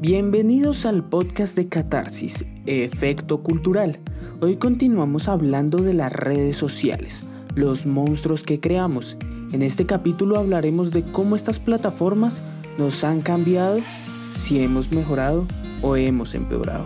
Bienvenidos al podcast de Catarsis, Efecto Cultural. Hoy continuamos hablando de las redes sociales, los monstruos que creamos. En este capítulo hablaremos de cómo estas plataformas nos han cambiado, si hemos mejorado o hemos empeorado.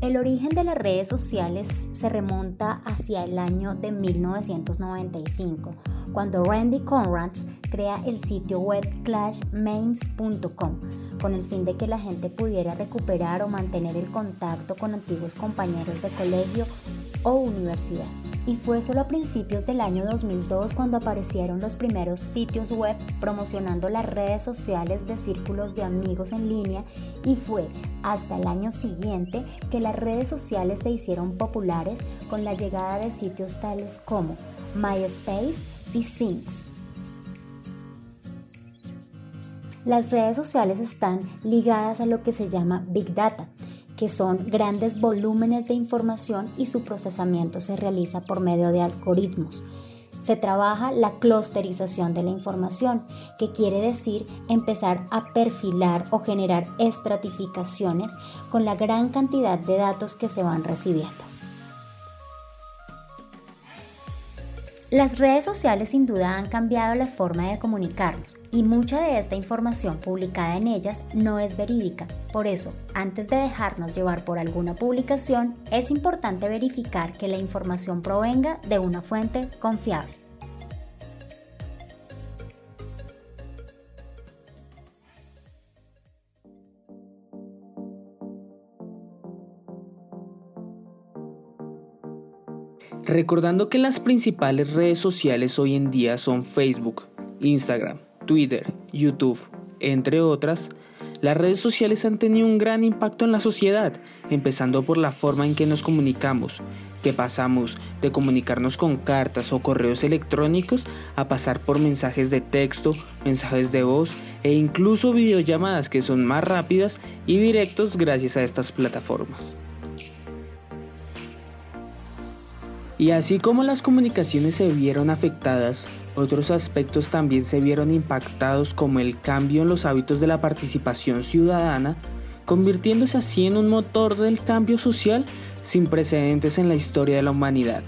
El origen de las redes sociales se remonta hacia el año de 1995, cuando Randy Conrads crea el sitio web clashmains.com con el fin de que la gente pudiera recuperar o mantener el contacto con antiguos compañeros de colegio o universidad. Y fue solo a principios del año 2002 cuando aparecieron los primeros sitios web promocionando las redes sociales de círculos de amigos en línea y fue hasta el año siguiente que las redes sociales se hicieron populares con la llegada de sitios tales como MySpace Las redes sociales están ligadas a lo que se llama Big Data, que son grandes volúmenes de información y su procesamiento se realiza por medio de algoritmos. Se trabaja la clusterización de la información, que quiere decir empezar a perfilar o generar estratificaciones con la gran cantidad de datos que se van recibiendo. Las redes sociales sin duda han cambiado la forma de comunicarnos y mucha de esta información publicada en ellas no es verídica. Por eso, antes de dejarnos llevar por alguna publicación, es importante verificar que la información provenga de una fuente confiable. Recordando que las principales redes sociales hoy en día son Facebook, Instagram, Twitter, YouTube, entre otras, las redes sociales han tenido un gran impacto en la sociedad, empezando por la forma en que nos comunicamos, que pasamos de comunicarnos con cartas o correos electrónicos a pasar por mensajes de texto, mensajes de voz e incluso videollamadas que son más rápidas y directos gracias a estas plataformas. Y así como las comunicaciones se vieron afectadas, otros aspectos también se vieron impactados como el cambio en los hábitos de la participación ciudadana, convirtiéndose así en un motor del cambio social sin precedentes en la historia de la humanidad.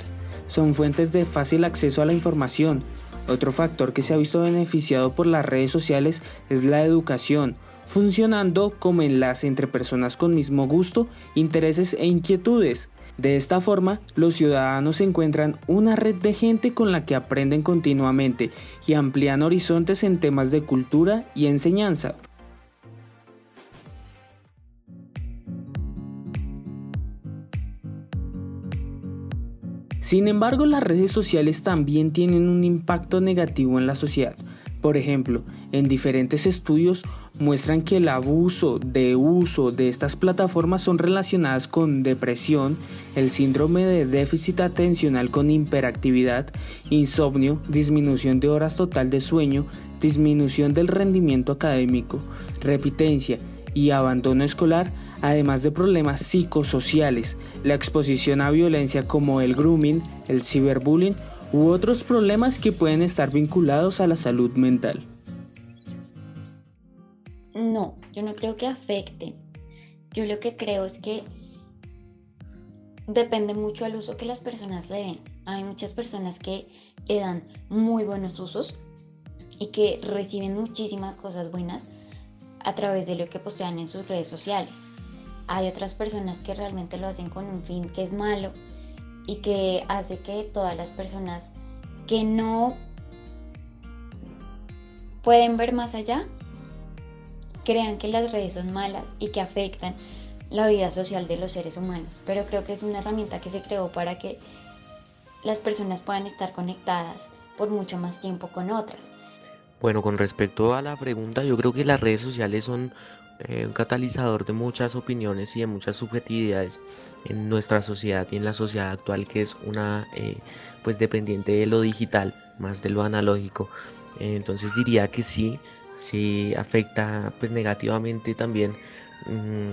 Son fuentes de fácil acceso a la información. Otro factor que se ha visto beneficiado por las redes sociales es la educación, funcionando como enlace entre personas con mismo gusto, intereses e inquietudes. De esta forma, los ciudadanos encuentran una red de gente con la que aprenden continuamente y amplían horizontes en temas de cultura y enseñanza. Sin embargo, las redes sociales también tienen un impacto negativo en la sociedad. Por ejemplo, en diferentes estudios muestran que el abuso de uso de estas plataformas son relacionadas con depresión, el síndrome de déficit atencional con hiperactividad, insomnio, disminución de horas total de sueño, disminución del rendimiento académico, repitencia y abandono escolar, además de problemas psicosociales, la exposición a violencia como el grooming, el ciberbullying u otros problemas que pueden estar vinculados a la salud mental. Yo no creo que afecte. Yo lo que creo es que depende mucho del uso que las personas le den. Hay muchas personas que le dan muy buenos usos y que reciben muchísimas cosas buenas a través de lo que postean en sus redes sociales. Hay otras personas que realmente lo hacen con un fin que es malo y que hace que todas las personas que no pueden ver más allá crean que las redes son malas y que afectan la vida social de los seres humanos, pero creo que es una herramienta que se creó para que las personas puedan estar conectadas por mucho más tiempo con otras. Bueno, con respecto a la pregunta, yo creo que las redes sociales son eh, un catalizador de muchas opiniones y de muchas subjetividades en nuestra sociedad y en la sociedad actual que es una eh, pues dependiente de lo digital más de lo analógico entonces diría que sí sí afecta pues negativamente también mm,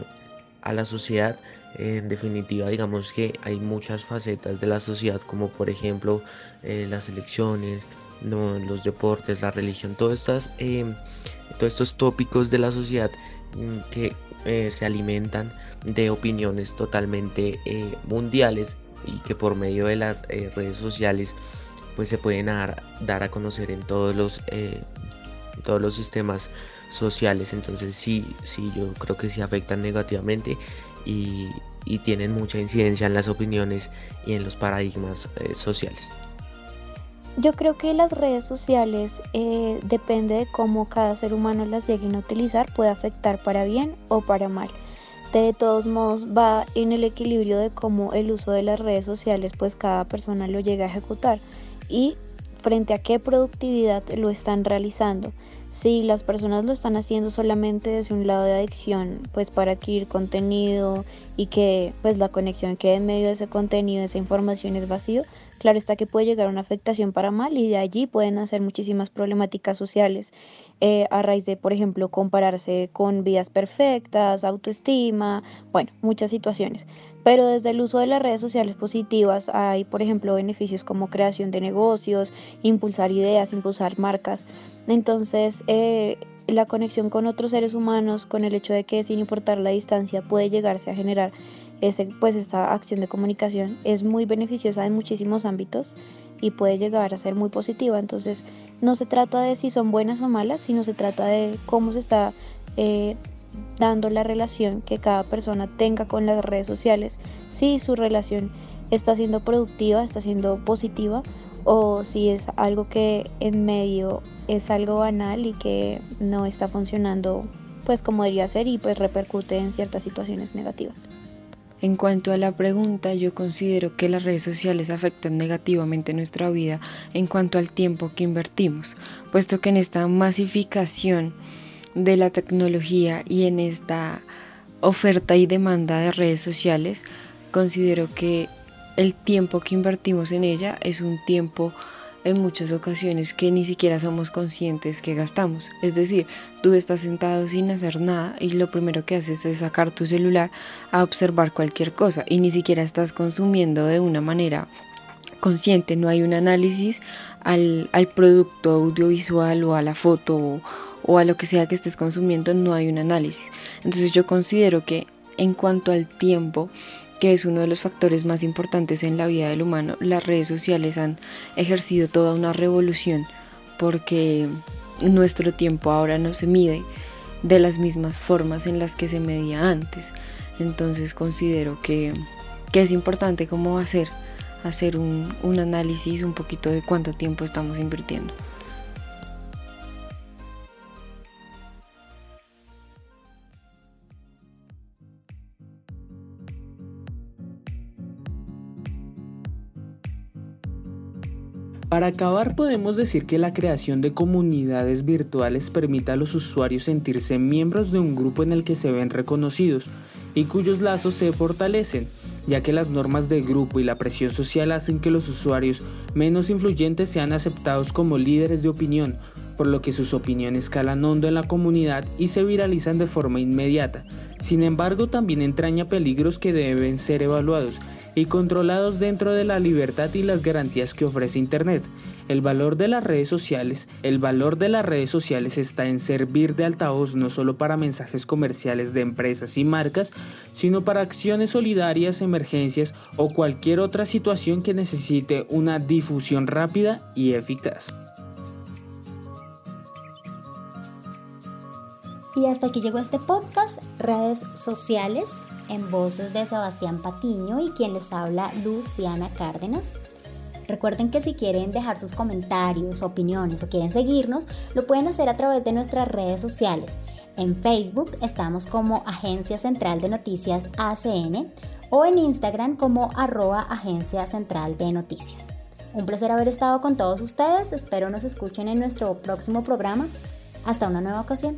a la sociedad. En definitiva digamos que hay muchas facetas de la sociedad como por ejemplo eh, las elecciones los deportes la religión todas estas todos estos tópicos de la sociedad que eh, se alimentan de opiniones totalmente eh, mundiales y que por medio de las redes sociales pues se pueden dar, dar, a conocer en todos los todos los sistemas sociales. Entonces sí sí yo creo que sí afectan negativamente y, tienen mucha incidencia en las opiniones y en los paradigmas sociales. Yo creo que las redes sociales, eh, depende de cómo cada ser humano las llegue a utilizar, puede afectar para bien o para mal. De todos modos, va en el equilibrio de cómo el uso de las redes sociales, pues cada persona lo llega a ejecutar. Y frente a qué productividad lo están realizando. Si las personas lo están haciendo solamente desde un lado de adicción, pues para adquirir contenido y que pues la conexión quede en medio de ese contenido, esa información es vacío, Claro está que puede llegar a una afectación para mal y de allí pueden hacer muchísimas problemáticas sociales eh, a raíz de, por ejemplo, compararse con vidas perfectas, autoestima, bueno, muchas situaciones. Pero desde el uso de las redes sociales positivas hay, por ejemplo, beneficios como creación de negocios, impulsar ideas, impulsar marcas. Entonces, eh, la conexión con otros seres humanos, con el hecho de que sin importar la distancia puede llegarse a generar ese, pues esta acción de comunicación es muy beneficiosa en muchísimos ámbitos y puede llegar a ser muy positiva. Entonces no se trata de si son buenas o malas, sino se trata de cómo se está eh, dando la relación que cada persona tenga con las redes sociales, si su relación está siendo productiva, está siendo positiva o si es algo que en medio es algo banal y que no está funcionando pues como debería ser y pues repercute en ciertas situaciones negativas. En cuanto a la pregunta, yo considero que las redes sociales afectan negativamente nuestra vida en cuanto al tiempo que invertimos, puesto que en esta masificación de la tecnología y en esta oferta y demanda de redes sociales, considero que el tiempo que invertimos en ella es un tiempo en muchas ocasiones que ni siquiera somos conscientes que gastamos. Es decir, tú estás sentado sin hacer nada y lo primero que haces es sacar tu celular a observar cualquier cosa y ni siquiera estás consumiendo de una manera consciente, no hay un análisis al, producto audiovisual o a la foto o a lo que sea que estés consumiendo, no hay un análisis. Entonces yo considero que en cuanto al tiempo, que es uno de los factores más importantes en la vida del humano, las redes sociales han ejercido toda una revolución porque nuestro tiempo ahora no se mide de las mismas formas en las que se medía antes. Entonces considero que, es importante cómo hacer, hacer un, un análisis un poquito de cuánto tiempo estamos invirtiendo. Para acabar podemos decir que la creación de comunidades virtuales permite a los usuarios sentirse miembros de un grupo en el que se ven reconocidos y cuyos lazos se fortalecen, ya que las normas de grupo y la presión social hacen que los usuarios menos influyentes sean aceptados como líderes de opinión, por lo que sus opiniones calan hondo en la comunidad y se viralizan de forma inmediata. Sin embargo, también entraña peligros que deben ser evaluados y controlados dentro de la libertad y las garantías que ofrece Internet. El valor de las redes sociales, el valor de las redes sociales está en servir de altavoz no solo para mensajes comerciales de empresas y marcas, sino para acciones solidarias, emergencias o cualquier otra situación que necesite una difusión rápida y eficaz. Y hasta aquí llegó este podcast, redes sociales en voces de Sebastián Patiño y quien les habla Luz Diana Cárdenas. Recuerden que si quieren dejar sus comentarios, opiniones o quieren seguirnos, lo pueden hacer a través de nuestras redes sociales. En Facebook estamos como Agencia Central de Noticias ACN o en Instagram como arroba Agencia Central de Noticias. Un placer haber estado con todos ustedes. Espero nos escuchen en nuestro próximo programa. Hasta una nueva ocasión.